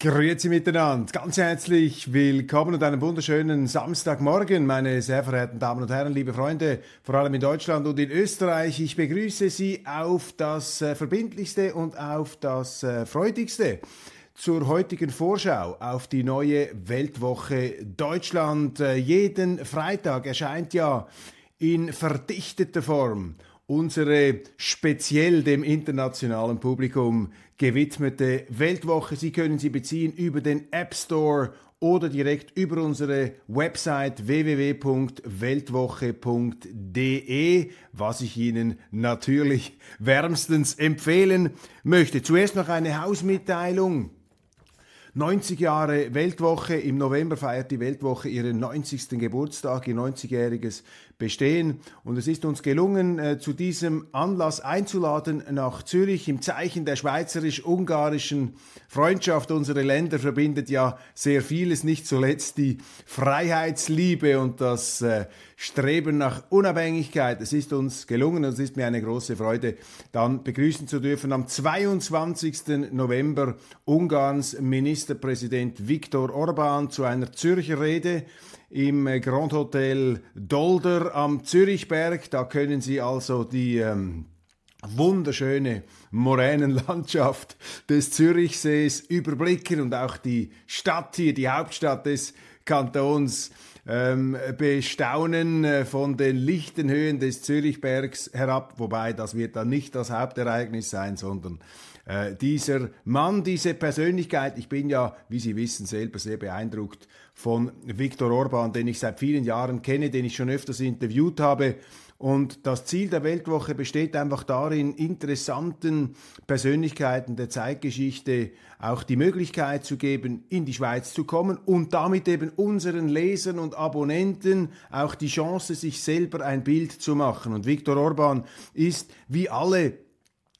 Grüezi miteinander, ganz herzlich willkommen und einen wunderschönen Samstagmorgen, meine sehr verehrten Damen und Herren, liebe Freunde, vor allem in Deutschland und in Österreich. Ich begrüße Sie auf das äh, verbindlichste und auf das äh, freudigste zur heutigen Vorschau auf die neue Weltwoche Deutschland. Äh, jeden Freitag erscheint ja in verdichteter Form unsere speziell dem internationalen Publikum gewidmete Weltwoche. Sie können sie beziehen über den App Store oder direkt über unsere Website www.weltwoche.de, was ich Ihnen natürlich wärmstens empfehlen möchte. Zuerst noch eine Hausmitteilung. 90 Jahre Weltwoche. Im November feiert die Weltwoche ihren 90. Geburtstag, ihr 90-jähriges bestehen. Und es ist uns gelungen, äh, zu diesem Anlass einzuladen nach Zürich im Zeichen der schweizerisch-ungarischen Freundschaft. Unsere Länder verbindet ja sehr vieles, nicht zuletzt die Freiheitsliebe und das äh, Streben nach Unabhängigkeit. Es ist uns gelungen und es ist mir eine große Freude, dann begrüßen zu dürfen am 22. November Ungarns Ministerpräsident Viktor Orban zu einer Zürcher Rede im äh, Grand Hotel Dolder am Zürichberg. Da können Sie also die ähm, wunderschöne Moränenlandschaft des Zürichsees überblicken und auch die Stadt hier, die Hauptstadt des Kantons ähm, bestaunen äh, von den lichten Höhen des Zürichbergs herab, wobei das wird dann nicht das Hauptereignis sein, sondern äh, dieser Mann, diese Persönlichkeit, ich bin ja, wie Sie wissen, selber sehr beeindruckt von Viktor Orban, den ich seit vielen Jahren kenne, den ich schon öfters interviewt habe. Und das Ziel der Weltwoche besteht einfach darin, interessanten Persönlichkeiten der Zeitgeschichte auch die Möglichkeit zu geben, in die Schweiz zu kommen und damit eben unseren Lesern und Abonnenten auch die Chance, sich selber ein Bild zu machen. Und Viktor Orban ist wie alle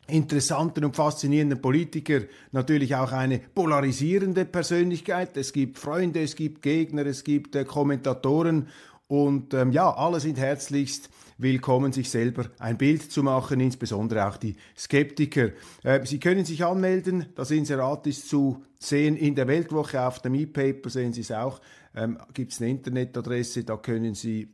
interessanten und faszinierenden Politiker natürlich auch eine polarisierende Persönlichkeit. Es gibt Freunde, es gibt Gegner, es gibt äh, Kommentatoren. Und ähm, ja, alle sind herzlichst willkommen, sich selber ein Bild zu machen, insbesondere auch die Skeptiker. Äh, Sie können sich anmelden, das Inserat ist zu sehen in der Weltwoche. Auf dem E-Paper, sehen Sie es auch, ähm, gibt es eine Internetadresse, da können Sie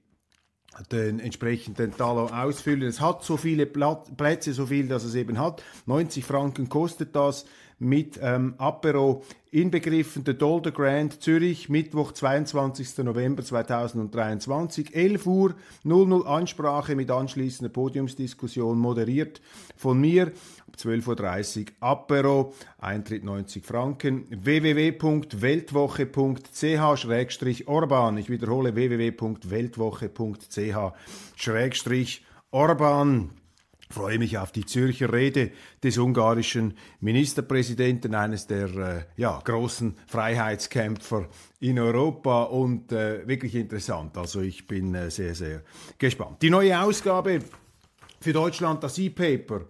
den entsprechenden Talon ausfüllen. Es hat so viele Plätze, so viel, dass es eben hat. 90 Franken kostet das mit ähm, Apero inbegriffen. Der Dolder Grand Zürich, Mittwoch, 22. November 2023, 11 Uhr, 00 Ansprache mit anschließender Podiumsdiskussion, moderiert von mir. 12.30 Uhr Apero, Eintritt 90 Franken, www.weltwoche.ch-orban. Ich wiederhole www.weltwoche.ch-orban freue mich auf die Zürcher Rede des ungarischen Ministerpräsidenten, eines der äh, ja, großen Freiheitskämpfer in Europa und äh, wirklich interessant. Also ich bin äh, sehr, sehr gespannt. Die neue Ausgabe für Deutschland, das E-Paper,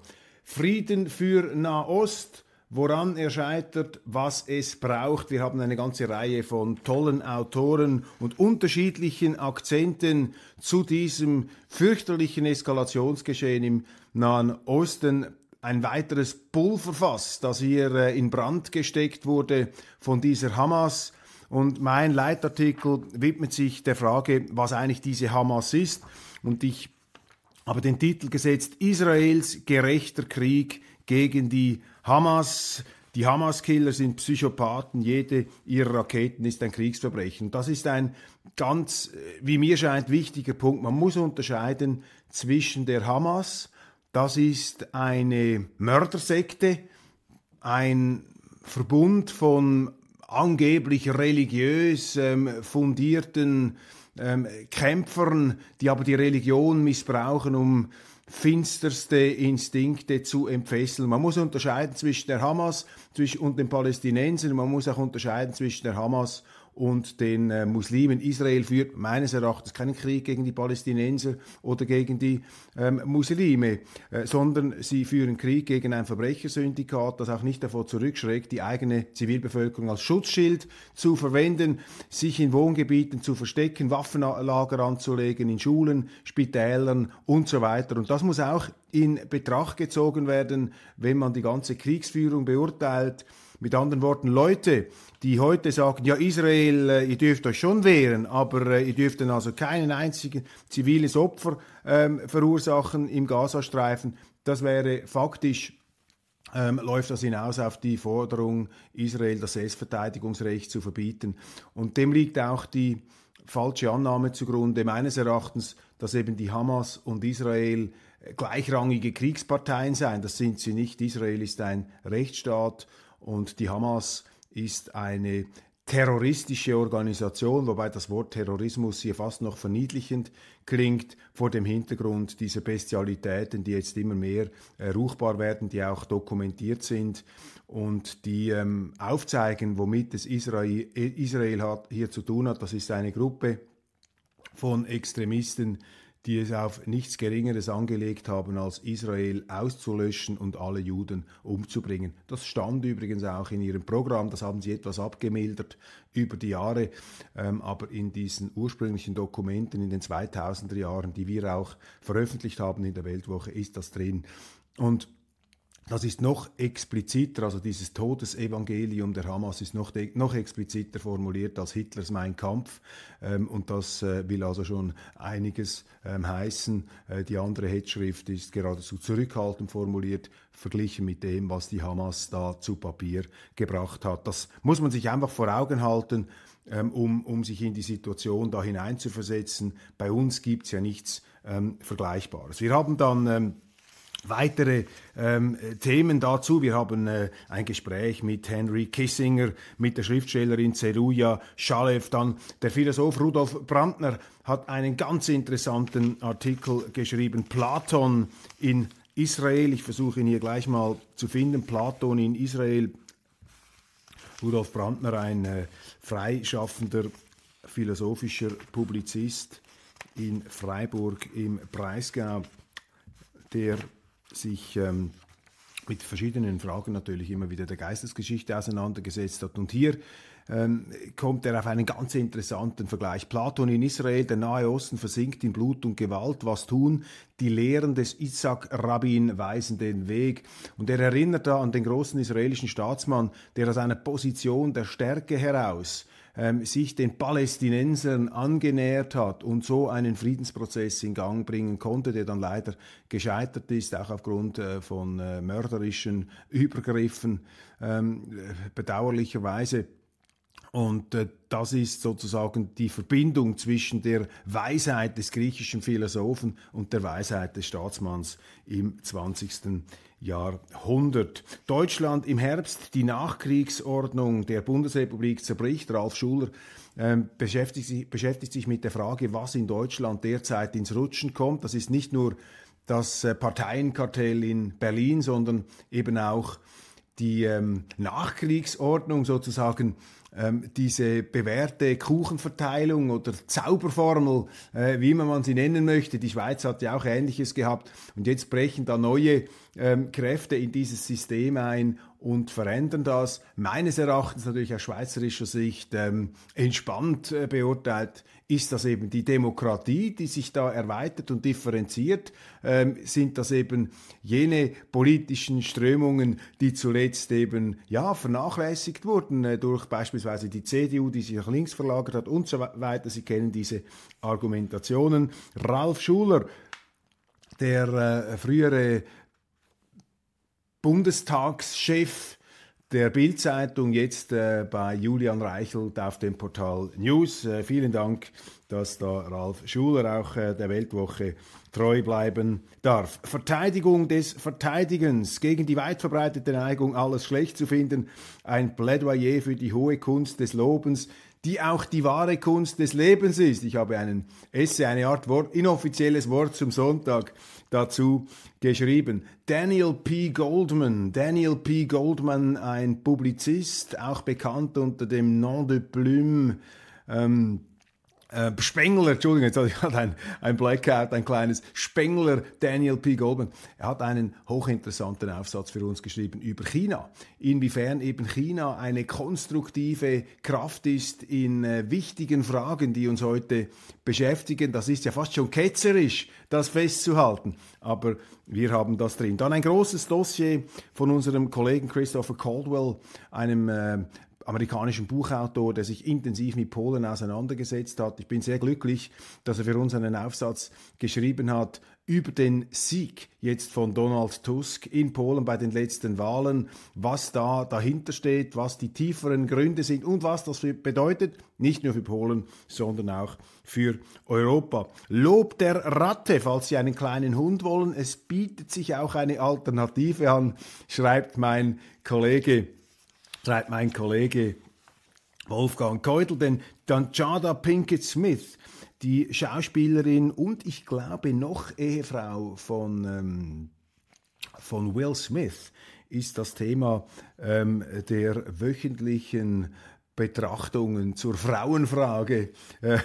Frieden für Nahost woran er scheitert, was es braucht. Wir haben eine ganze Reihe von tollen Autoren und unterschiedlichen Akzenten zu diesem fürchterlichen Eskalationsgeschehen im Nahen Osten. Ein weiteres Pulverfass, das hier äh, in Brand gesteckt wurde von dieser Hamas. Und mein Leitartikel widmet sich der Frage, was eigentlich diese Hamas ist. Und ich habe den Titel gesetzt, Israels gerechter Krieg gegen die Hamas, die Hamas-Killer sind Psychopathen, jede ihrer Raketen ist ein Kriegsverbrechen. Das ist ein ganz, äh, wie mir scheint, wichtiger Punkt. Man muss unterscheiden zwischen der Hamas, das ist eine Mördersekte, ein Verbund von angeblich religiös ähm, fundierten ähm, Kämpfern, die aber die Religion missbrauchen, um finsterste Instinkte zu entfesseln. Man muss unterscheiden zwischen der Hamas und den Palästinensern, man muss auch unterscheiden zwischen der Hamas und den äh, Muslimen. Israel führt meines Erachtens keinen Krieg gegen die Palästinenser oder gegen die ähm, Muslime, äh, sondern sie führen Krieg gegen ein Verbrechersyndikat, das auch nicht davor zurückschreckt, die eigene Zivilbevölkerung als Schutzschild zu verwenden, sich in Wohngebieten zu verstecken, Waffenlager anzulegen, in Schulen, Spitälern und so weiter. Und das muss auch in Betracht gezogen werden, wenn man die ganze Kriegsführung beurteilt. Mit anderen Worten, Leute, die heute sagen, ja Israel, äh, ihr dürft euch schon wehren, aber äh, ihr dürft dann also keinen einzigen ziviles Opfer ähm, verursachen im Gazastreifen, das wäre faktisch ähm, läuft das hinaus auf die Forderung, Israel das Selbstverteidigungsrecht zu verbieten. Und dem liegt auch die falsche Annahme zugrunde, meines Erachtens, dass eben die Hamas und Israel gleichrangige Kriegsparteien seien. Das sind sie nicht. Israel ist ein Rechtsstaat und die Hamas ist eine terroristische Organisation, wobei das Wort Terrorismus hier fast noch verniedlichend klingt, vor dem Hintergrund dieser Bestialitäten, die jetzt immer mehr äh, ruchbar werden, die auch dokumentiert sind und die ähm, aufzeigen, womit es Israel, Israel hat, hier zu tun hat. Das ist eine Gruppe von Extremisten, die es auf nichts Geringeres angelegt haben, als Israel auszulöschen und alle Juden umzubringen. Das stand übrigens auch in ihrem Programm, das haben sie etwas abgemildert über die Jahre, ähm, aber in diesen ursprünglichen Dokumenten in den 2000er Jahren, die wir auch veröffentlicht haben in der Weltwoche, ist das drin. Und das ist noch expliziter, also dieses Todesevangelium der Hamas ist noch, noch expliziter formuliert als Hitlers Mein Kampf. Ähm, und das äh, will also schon einiges ähm, heißen. Äh, die andere Hetzschrift ist geradezu zurückhaltend formuliert, verglichen mit dem, was die Hamas da zu Papier gebracht hat. Das muss man sich einfach vor Augen halten, ähm, um, um sich in die Situation da hineinzuversetzen. Bei uns gibt es ja nichts ähm, Vergleichbares. Wir haben dann ähm, weitere ähm, Themen dazu. Wir haben äh, ein Gespräch mit Henry Kissinger, mit der Schriftstellerin Zeruja Schalev, dann der Philosoph Rudolf Brandner hat einen ganz interessanten Artikel geschrieben, Platon in Israel. Ich versuche ihn hier gleich mal zu finden. Platon in Israel. Rudolf Brandner, ein äh, freischaffender philosophischer Publizist in Freiburg im Breisgau, der sich ähm, mit verschiedenen Fragen natürlich immer wieder der Geistesgeschichte auseinandergesetzt hat. Und hier ähm, kommt er auf einen ganz interessanten Vergleich. Platon in Israel, der Nahe Osten versinkt in Blut und Gewalt. Was tun? Die Lehren des Isaac Rabin weisen den Weg. Und er erinnert da an den großen israelischen Staatsmann, der aus einer Position der Stärke heraus ähm, sich den Palästinensern angenähert hat und so einen Friedensprozess in Gang bringen konnte, der dann leider gescheitert ist, auch aufgrund äh, von äh, mörderischen Übergriffen, ähm, bedauerlicherweise. Und äh, das ist sozusagen die Verbindung zwischen der Weisheit des griechischen Philosophen und der Weisheit des Staatsmanns im 20. Jahrhundert. Deutschland im Herbst, die Nachkriegsordnung der Bundesrepublik zerbricht. Ralf Schuller ähm, beschäftigt, sich, beschäftigt sich mit der Frage, was in Deutschland derzeit ins Rutschen kommt. Das ist nicht nur das äh, Parteienkartell in Berlin, sondern eben auch die ähm, Nachkriegsordnung sozusagen ähm, diese bewährte Kuchenverteilung oder Zauberformel, äh, wie immer man sie nennen möchte. Die Schweiz hat ja auch Ähnliches gehabt. Und jetzt brechen da neue ähm, Kräfte in dieses System ein und verändern das. Meines Erachtens natürlich aus schweizerischer Sicht ähm, entspannt äh, beurteilt ist das eben die Demokratie, die sich da erweitert und differenziert? Ähm, sind das eben jene politischen Strömungen, die zuletzt eben ja vernachlässigt wurden äh, durch beispielsweise die CDU, die sich nach links verlagert hat und so weiter? Sie kennen diese Argumentationen. Ralf Schuler, der äh, frühere Bundestagschef der Bildzeitung jetzt äh, bei Julian Reichelt auf dem Portal News. Äh, vielen Dank, dass da Ralf Schuler auch äh, der Weltwoche treu bleiben darf. Verteidigung des Verteidigens gegen die weit verbreitete Neigung, alles schlecht zu finden. Ein Plädoyer für die hohe Kunst des Lobens, die auch die wahre Kunst des Lebens ist. Ich habe einen Essay, eine Art Wort, inoffizielles Wort zum Sonntag dazu geschrieben. Daniel P. Goldman. Daniel P. Goldman, ein Publizist, auch bekannt unter dem Nom de Plume. Ähm, äh, Spengler, Entschuldigung, jetzt hat ein, ein Blackout, ein kleines Spengler, Daniel P. Goldman. Er hat einen hochinteressanten Aufsatz für uns geschrieben über China. Inwiefern eben China eine konstruktive Kraft ist in äh, wichtigen Fragen, die uns heute beschäftigen. Das ist ja fast schon ketzerisch, das festzuhalten. Aber wir haben das drin. Dann ein großes Dossier von unserem Kollegen Christopher Caldwell, einem äh, amerikanischen Buchautor, der sich intensiv mit Polen auseinandergesetzt hat. Ich bin sehr glücklich, dass er für uns einen Aufsatz geschrieben hat über den Sieg jetzt von Donald Tusk in Polen bei den letzten Wahlen, was da dahinter steht, was die tieferen Gründe sind und was das bedeutet, nicht nur für Polen, sondern auch für Europa. Lob der Ratte, falls Sie einen kleinen Hund wollen, es bietet sich auch eine Alternative an, schreibt mein Kollege schreibt mein Kollege Wolfgang Keudel, denn dann Jada Pinkett Smith, die Schauspielerin und ich glaube noch Ehefrau von, ähm, von Will Smith, ist das Thema ähm, der wöchentlichen Betrachtungen zur Frauenfrage. Äh,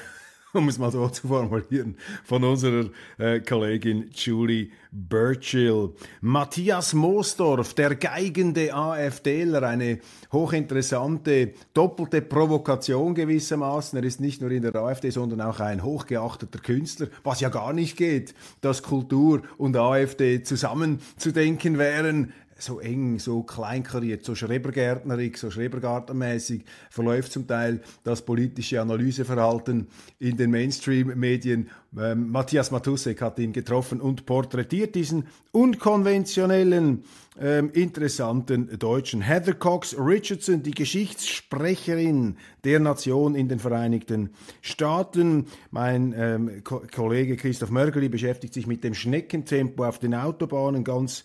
um es mal so zu formulieren, von unserer äh, Kollegin Julie Burchill. Matthias Moosdorf, der geigende AfDler, eine hochinteressante, doppelte Provokation gewissermaßen. Er ist nicht nur in der AfD, sondern auch ein hochgeachteter Künstler, was ja gar nicht geht, dass Kultur und AfD zusammenzudenken wären so eng, so kleinkariert, so schrebergärtnerig, so schrebergartenmäßig verläuft zum Teil das politische Analyseverhalten in den Mainstream-Medien. Ähm, Matthias Matusek hat ihn getroffen und porträtiert diesen unkonventionellen, ähm, interessanten Deutschen. Heather Cox Richardson, die Geschichtssprecherin der Nation in den Vereinigten Staaten. Mein ähm, Ko Kollege Christoph Mörgeli beschäftigt sich mit dem Schneckentempo auf den Autobahnen ganz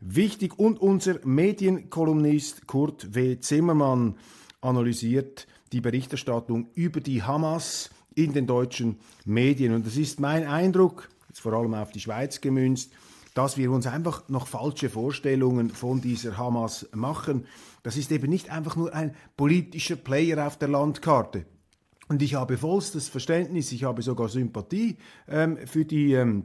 wichtig. Und unser Medienkolumnist Kurt W. Zimmermann analysiert die Berichterstattung über die Hamas in den deutschen Medien. Und das ist mein Eindruck, jetzt vor allem auf die Schweiz gemünzt, dass wir uns einfach noch falsche Vorstellungen von dieser Hamas machen. Das ist eben nicht einfach nur ein politischer Player auf der Landkarte. Und ich habe vollstes Verständnis, ich habe sogar Sympathie ähm, für die ähm,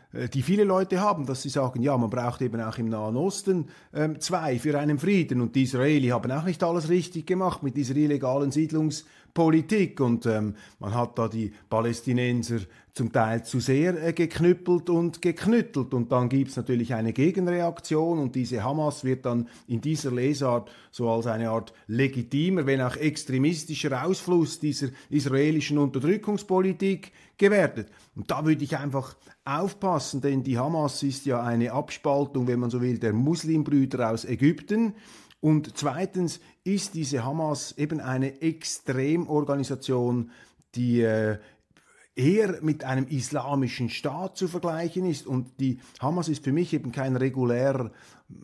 die viele Leute haben, dass sie sagen, ja, man braucht eben auch im Nahen Osten ähm, zwei für einen Frieden. Und die Israeli haben auch nicht alles richtig gemacht mit dieser illegalen Siedlungspolitik. Und ähm, man hat da die Palästinenser zum Teil zu sehr äh, geknüppelt und geknüttelt. Und dann gibt es natürlich eine Gegenreaktion und diese Hamas wird dann in dieser Lesart so als eine Art legitimer, wenn auch extremistischer Ausfluss dieser israelischen Unterdrückungspolitik gewertet. Und da würde ich einfach aufpassen, denn die Hamas ist ja eine Abspaltung, wenn man so will, der Muslimbrüder aus Ägypten. Und zweitens ist diese Hamas eben eine Extremorganisation, die äh, eher mit einem islamischen Staat zu vergleichen ist. Und die Hamas ist für mich eben kein regulärer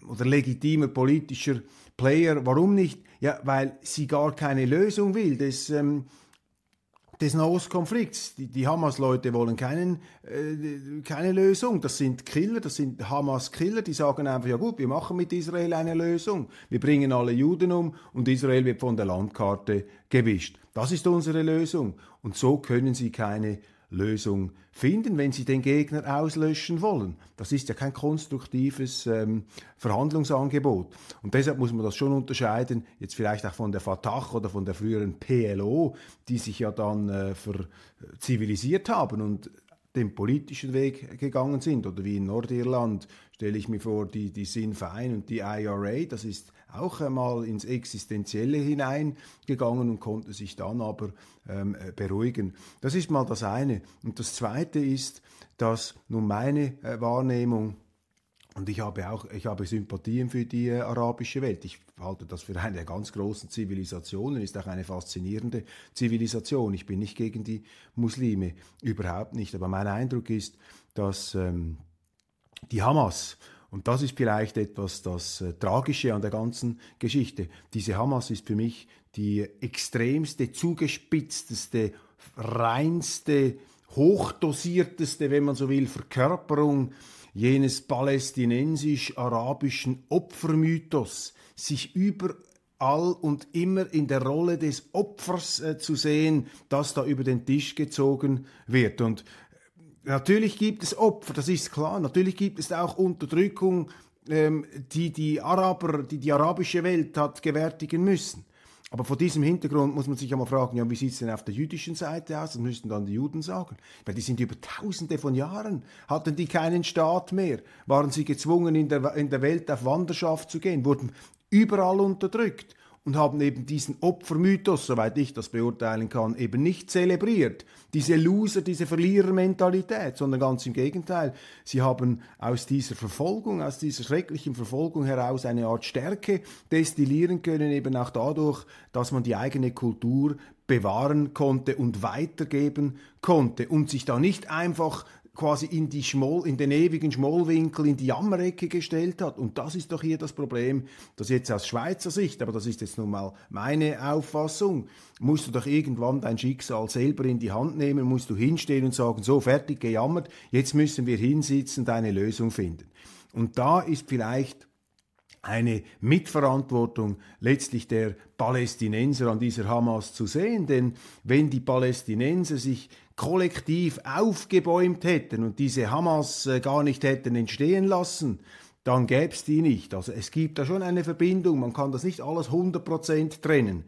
oder legitimer politischer Player. Warum nicht? Ja, weil sie gar keine Lösung will des, ähm, des Nahostkonflikts. Die, die Hamas-Leute wollen keinen, äh, keine Lösung. Das sind Killer, das sind Hamas-Killer, die sagen einfach, ja gut, wir machen mit Israel eine Lösung. Wir bringen alle Juden um und Israel wird von der Landkarte gewischt. Das ist unsere Lösung. Und so können sie keine Lösung finden, wenn sie den Gegner auslöschen wollen. Das ist ja kein konstruktives ähm, Verhandlungsangebot. Und deshalb muss man das schon unterscheiden, jetzt vielleicht auch von der Fatah oder von der früheren PLO, die sich ja dann äh, verzivilisiert haben und den politischen Weg gegangen sind. Oder wie in Nordirland stelle ich mir vor, die, die Sinn Fein und die IRA, das ist auch einmal ins Existenzielle hineingegangen und konnte sich dann aber ähm, äh, beruhigen. Das ist mal das eine. Und das zweite ist, dass nun meine äh, Wahrnehmung und ich habe auch, ich habe Sympathien für die äh, arabische Welt. Ich halte das für eine der ganz großen Zivilisationen, ist auch eine faszinierende Zivilisation. Ich bin nicht gegen die Muslime, überhaupt nicht. Aber mein Eindruck ist, dass ähm, die Hamas und das ist vielleicht etwas das äh, Tragische an der ganzen Geschichte. Diese Hamas ist für mich die extremste, zugespitzteste, reinste, hochdosierteste, wenn man so will, Verkörperung jenes palästinensisch-arabischen Opfermythos, sich überall und immer in der Rolle des Opfers äh, zu sehen, das da über den Tisch gezogen wird. Und Natürlich gibt es Opfer, das ist klar. Natürlich gibt es auch Unterdrückung, ähm, die die Araber, die die arabische Welt hat gewärtigen müssen. Aber vor diesem Hintergrund muss man sich einmal fragen, ja, wie sieht es denn auf der jüdischen Seite aus? Das müssten dann die Juden sagen. Weil die sind über tausende von Jahren, hatten die keinen Staat mehr, waren sie gezwungen, in der, in der Welt auf Wanderschaft zu gehen, wurden überall unterdrückt und haben eben diesen Opfermythos, soweit ich das beurteilen kann, eben nicht zelebriert. Diese Loser, diese Verlierermentalität, sondern ganz im Gegenteil. Sie haben aus dieser Verfolgung, aus dieser schrecklichen Verfolgung heraus eine Art Stärke destillieren können, eben auch dadurch, dass man die eigene Kultur bewahren konnte und weitergeben konnte und sich da nicht einfach quasi in, die Schmoll, in den ewigen Schmollwinkel, in die Jammerecke gestellt hat. Und das ist doch hier das Problem, dass jetzt aus Schweizer Sicht, aber das ist jetzt nun mal meine Auffassung, musst du doch irgendwann dein Schicksal selber in die Hand nehmen, musst du hinstehen und sagen, so fertig gejammert, jetzt müssen wir hinsitzen, deine Lösung finden. Und da ist vielleicht eine Mitverantwortung letztlich der Palästinenser an dieser Hamas zu sehen. Denn wenn die Palästinenser sich kollektiv aufgebäumt hätten und diese Hamas äh, gar nicht hätten entstehen lassen, dann gäbe es die nicht. Also es gibt da schon eine Verbindung, man kann das nicht alles 100% trennen.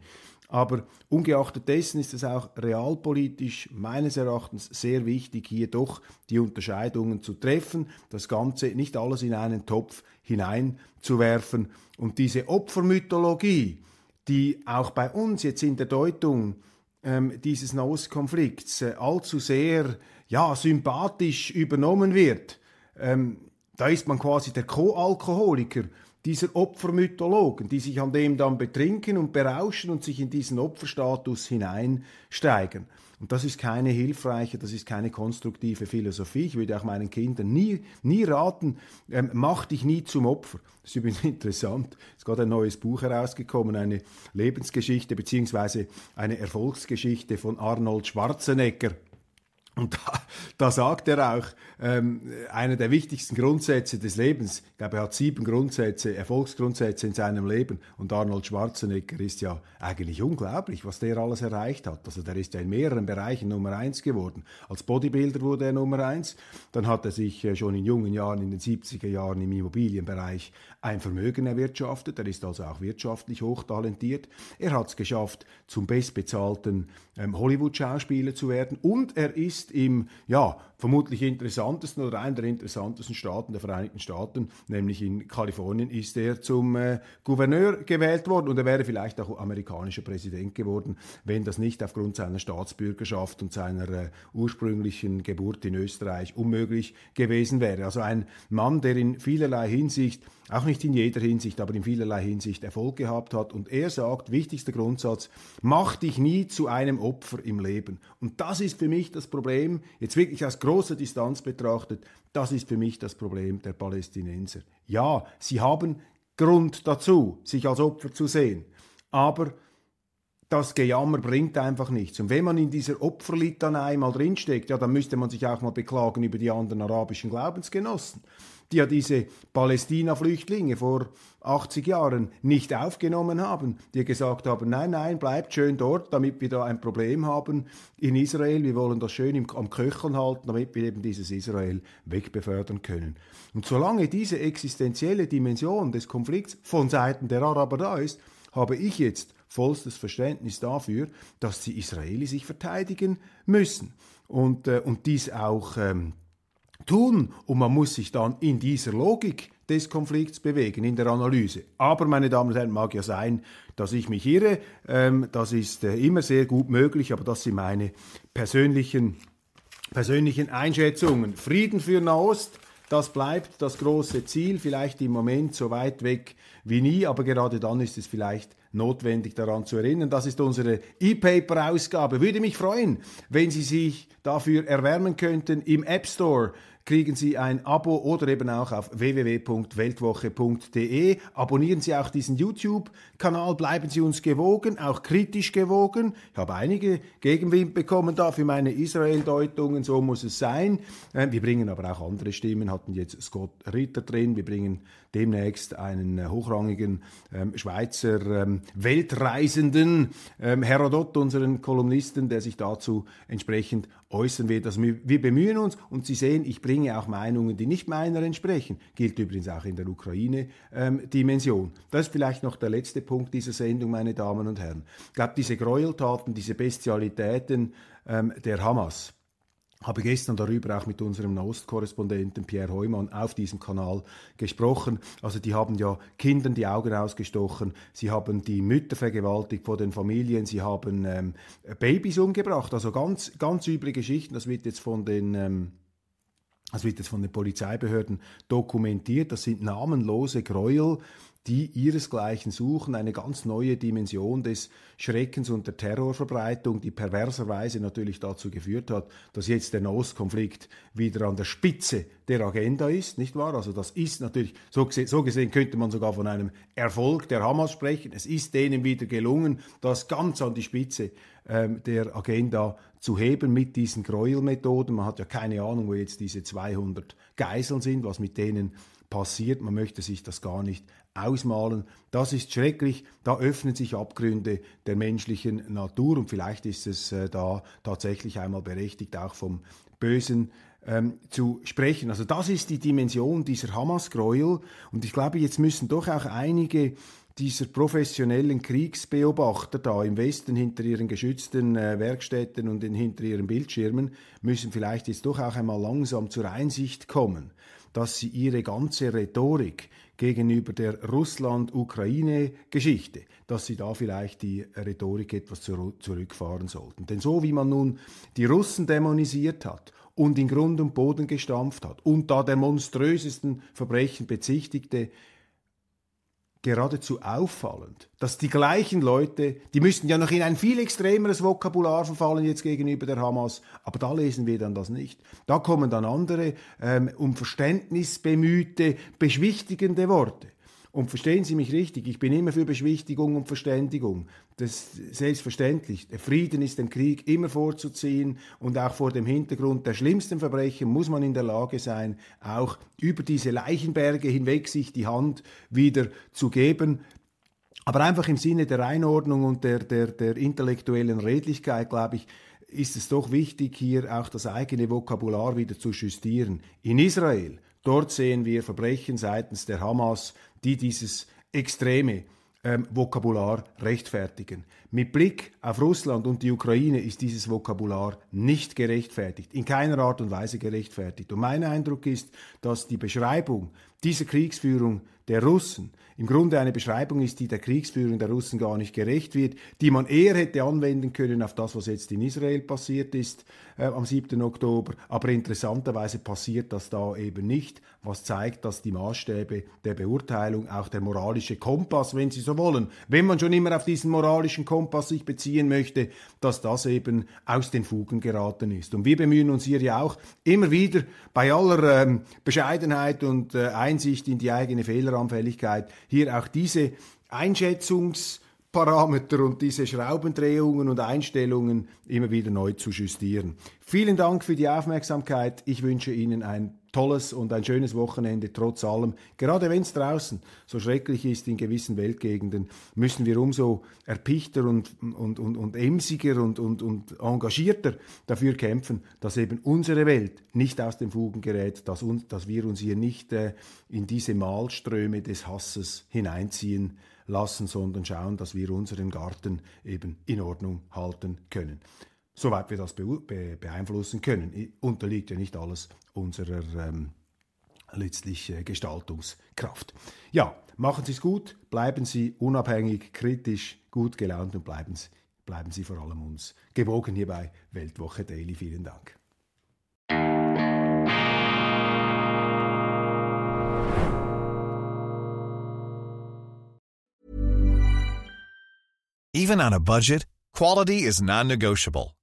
Aber ungeachtet dessen ist es auch realpolitisch meines Erachtens sehr wichtig, hier doch die Unterscheidungen zu treffen, das Ganze nicht alles in einen Topf hineinzuwerfen. Und diese Opfermythologie, die auch bei uns jetzt in der Deutung ähm, dieses Nahostkonflikts äh, allzu sehr ja, sympathisch übernommen wird, ähm, da ist man quasi der Co-Alkoholiker dieser Opfermythologen, die sich an dem dann betrinken und berauschen und sich in diesen Opferstatus hineinsteigen. Und das ist keine hilfreiche, das ist keine konstruktive Philosophie. Ich würde auch meinen Kindern nie, nie raten, ähm, mach dich nie zum Opfer. Das ist übrigens interessant. Es ist gerade ein neues Buch herausgekommen, eine Lebensgeschichte beziehungsweise eine Erfolgsgeschichte von Arnold Schwarzenegger. Und da, da sagt er auch, ähm, einer der wichtigsten Grundsätze des Lebens, ich glaube, er hat sieben Grundsätze, Erfolgsgrundsätze in seinem Leben. Und Arnold Schwarzenegger ist ja eigentlich unglaublich, was der alles erreicht hat. Also der ist ja in mehreren Bereichen Nummer eins geworden. Als Bodybuilder wurde er Nummer eins. Dann hat er sich äh, schon in jungen Jahren, in den 70er Jahren im Immobilienbereich ein Vermögen erwirtschaftet. Er ist also auch wirtschaftlich hochtalentiert. Er hat es geschafft, zum bestbezahlten ähm, Hollywood-Schauspieler zu werden. Und er ist im ja, vermutlich interessantesten oder einer der interessantesten Staaten der Vereinigten Staaten, nämlich in Kalifornien, ist er zum äh, Gouverneur gewählt worden und er wäre vielleicht auch amerikanischer Präsident geworden, wenn das nicht aufgrund seiner Staatsbürgerschaft und seiner äh, ursprünglichen Geburt in Österreich unmöglich gewesen wäre. Also ein Mann, der in vielerlei Hinsicht auch nicht in jeder Hinsicht, aber in vielerlei Hinsicht Erfolg gehabt hat. Und er sagt, wichtigster Grundsatz, mach dich nie zu einem Opfer im Leben. Und das ist für mich das Problem, jetzt wirklich aus großer Distanz betrachtet, das ist für mich das Problem der Palästinenser. Ja, sie haben Grund dazu, sich als Opfer zu sehen. Aber das Gejammer bringt einfach nichts. Und wenn man in dieser Opferlitanei mal drinsteckt, ja, dann müsste man sich auch mal beklagen über die anderen arabischen Glaubensgenossen die ja diese Palästina-Flüchtlinge vor 80 Jahren nicht aufgenommen haben, die gesagt haben, nein, nein, bleibt schön dort, damit wir da ein Problem haben in Israel. Wir wollen das schön im, am Köcheln halten, damit wir eben dieses Israel wegbefördern können. Und solange diese existenzielle Dimension des Konflikts von Seiten der Araber da ist, habe ich jetzt vollstes Verständnis dafür, dass die Israelis sich verteidigen müssen und, äh, und dies auch ähm, tun. Und man muss sich dann in dieser Logik des Konflikts bewegen, in der Analyse. Aber, meine Damen und Herren, mag ja sein, dass ich mich irre. Ähm, das ist äh, immer sehr gut möglich, aber das sind meine persönlichen, persönlichen Einschätzungen. Frieden für Nahost. Das bleibt das große Ziel, vielleicht im Moment so weit weg wie nie, aber gerade dann ist es vielleicht notwendig daran zu erinnern. Das ist unsere E-Paper-Ausgabe. Würde mich freuen, wenn Sie sich dafür erwärmen könnten im App Store kriegen Sie ein Abo oder eben auch auf www.weltwoche.de. Abonnieren Sie auch diesen YouTube-Kanal, bleiben Sie uns gewogen, auch kritisch gewogen. Ich habe einige Gegenwind bekommen da für meine Israel-Deutungen, so muss es sein. Ähm, wir bringen aber auch andere Stimmen, hatten jetzt Scott Ritter drin, wir bringen demnächst einen äh, hochrangigen ähm, Schweizer ähm, Weltreisenden, ähm, Herodot, unseren Kolumnisten, der sich dazu entsprechend äußern wir, wir bemühen uns und Sie sehen, ich bringe auch Meinungen, die nicht meiner entsprechen. Gilt übrigens auch in der Ukraine-Dimension. Ähm, das ist vielleicht noch der letzte Punkt dieser Sendung, meine Damen und Herren. Ich glaube, diese Gräueltaten, diese Bestialitäten ähm, der Hamas, habe gestern darüber auch mit unserem Nahostkorrespondenten Pierre Heumann auf diesem Kanal gesprochen. Also die haben ja Kindern die Augen ausgestochen, sie haben die Mütter vergewaltigt vor den Familien, sie haben ähm, Babys umgebracht. Also ganz, ganz üble Geschichten. Das wird jetzt von den ähm, das wird jetzt von den Polizeibehörden dokumentiert. Das sind namenlose Gräuel, die ihresgleichen suchen, eine ganz neue Dimension des Schreckens und der Terrorverbreitung, die perverserweise natürlich dazu geführt hat, dass jetzt der Nahostkonflikt wieder an der Spitze der Agenda ist, nicht wahr? Also das ist natürlich, so gesehen, so gesehen könnte man sogar von einem Erfolg der Hamas sprechen. Es ist denen wieder gelungen, das ganz an die Spitze ähm, der Agenda zu heben mit diesen Gräuelmethoden. Man hat ja keine Ahnung, wo jetzt diese 200 Geiseln sind, was mit denen passiert. Man möchte sich das gar nicht ausmalen. Das ist schrecklich. Da öffnen sich Abgründe der menschlichen Natur und vielleicht ist es äh, da tatsächlich einmal berechtigt, auch vom Bösen ähm, zu sprechen. Also das ist die Dimension dieser Hamas-Gräuel und ich glaube, jetzt müssen doch auch einige dieser professionellen Kriegsbeobachter da im Westen hinter ihren geschützten äh, Werkstätten und in, hinter ihren Bildschirmen müssen vielleicht jetzt doch auch einmal langsam zur Einsicht kommen, dass sie ihre ganze Rhetorik gegenüber der Russland-Ukraine-Geschichte, dass sie da vielleicht die Rhetorik etwas zurückfahren sollten. Denn so wie man nun die Russen dämonisiert hat und in Grund und Boden gestampft hat und da der monströsesten Verbrechen bezichtigte, geradezu auffallend, dass die gleichen Leute, die müssten ja noch in ein viel extremeres Vokabular verfallen jetzt gegenüber der Hamas, aber da lesen wir dann das nicht. Da kommen dann andere ähm, um Verständnis bemühte, beschwichtigende Worte. Und verstehen Sie mich richtig, ich bin immer für Beschwichtigung und Verständigung. Das ist selbstverständlich. Der Frieden ist dem Krieg immer vorzuziehen und auch vor dem Hintergrund der schlimmsten Verbrechen muss man in der Lage sein, auch über diese Leichenberge hinweg sich die Hand wieder zu geben. Aber einfach im Sinne der Einordnung und der, der, der intellektuellen Redlichkeit, glaube ich, ist es doch wichtig, hier auch das eigene Vokabular wieder zu justieren. In Israel, dort sehen wir Verbrechen seitens der Hamas, die dieses Extreme ähm, Vokabular rechtfertigen. Mit Blick auf Russland und die Ukraine ist dieses Vokabular nicht gerechtfertigt, in keiner Art und Weise gerechtfertigt. Und mein Eindruck ist, dass die Beschreibung dieser Kriegsführung der Russen im Grunde eine Beschreibung ist, die der Kriegsführung der Russen gar nicht gerecht wird, die man eher hätte anwenden können auf das, was jetzt in Israel passiert ist äh, am 7. Oktober. Aber interessanterweise passiert das da eben nicht, was zeigt, dass die Maßstäbe der Beurteilung, auch der moralische Kompass, wenn Sie so wollen, wenn man schon immer auf diesen moralischen Kompass sich beziehen möchte, dass das eben aus den Fugen geraten ist. Und wir bemühen uns hier ja auch immer wieder bei aller ähm, Bescheidenheit und äh, Einsicht in die eigene Fehleranfälligkeit, hier auch diese Einschätzungsparameter und diese Schraubendrehungen und Einstellungen immer wieder neu zu justieren. Vielen Dank für die Aufmerksamkeit. Ich wünsche Ihnen ein tolles und ein schönes Wochenende trotz allem. Gerade wenn es draußen so schrecklich ist in gewissen Weltgegenden, müssen wir umso erpichter und, und, und, und emsiger und, und, und engagierter dafür kämpfen, dass eben unsere Welt nicht aus den Fugen gerät, dass, uns, dass wir uns hier nicht äh, in diese Mahlströme des Hasses hineinziehen lassen, sondern schauen, dass wir unseren Garten eben in Ordnung halten können soweit wir das beeinflussen können. Unterliegt ja nicht alles unserer ähm, letztlich äh, Gestaltungskraft. Ja, machen Sie es gut, bleiben Sie unabhängig, kritisch, gut gelaunt und bleiben Sie, bleiben Sie vor allem uns gewogen hier bei Weltwoche Daily. Vielen Dank. Even on a budget, quality is non-negotiable.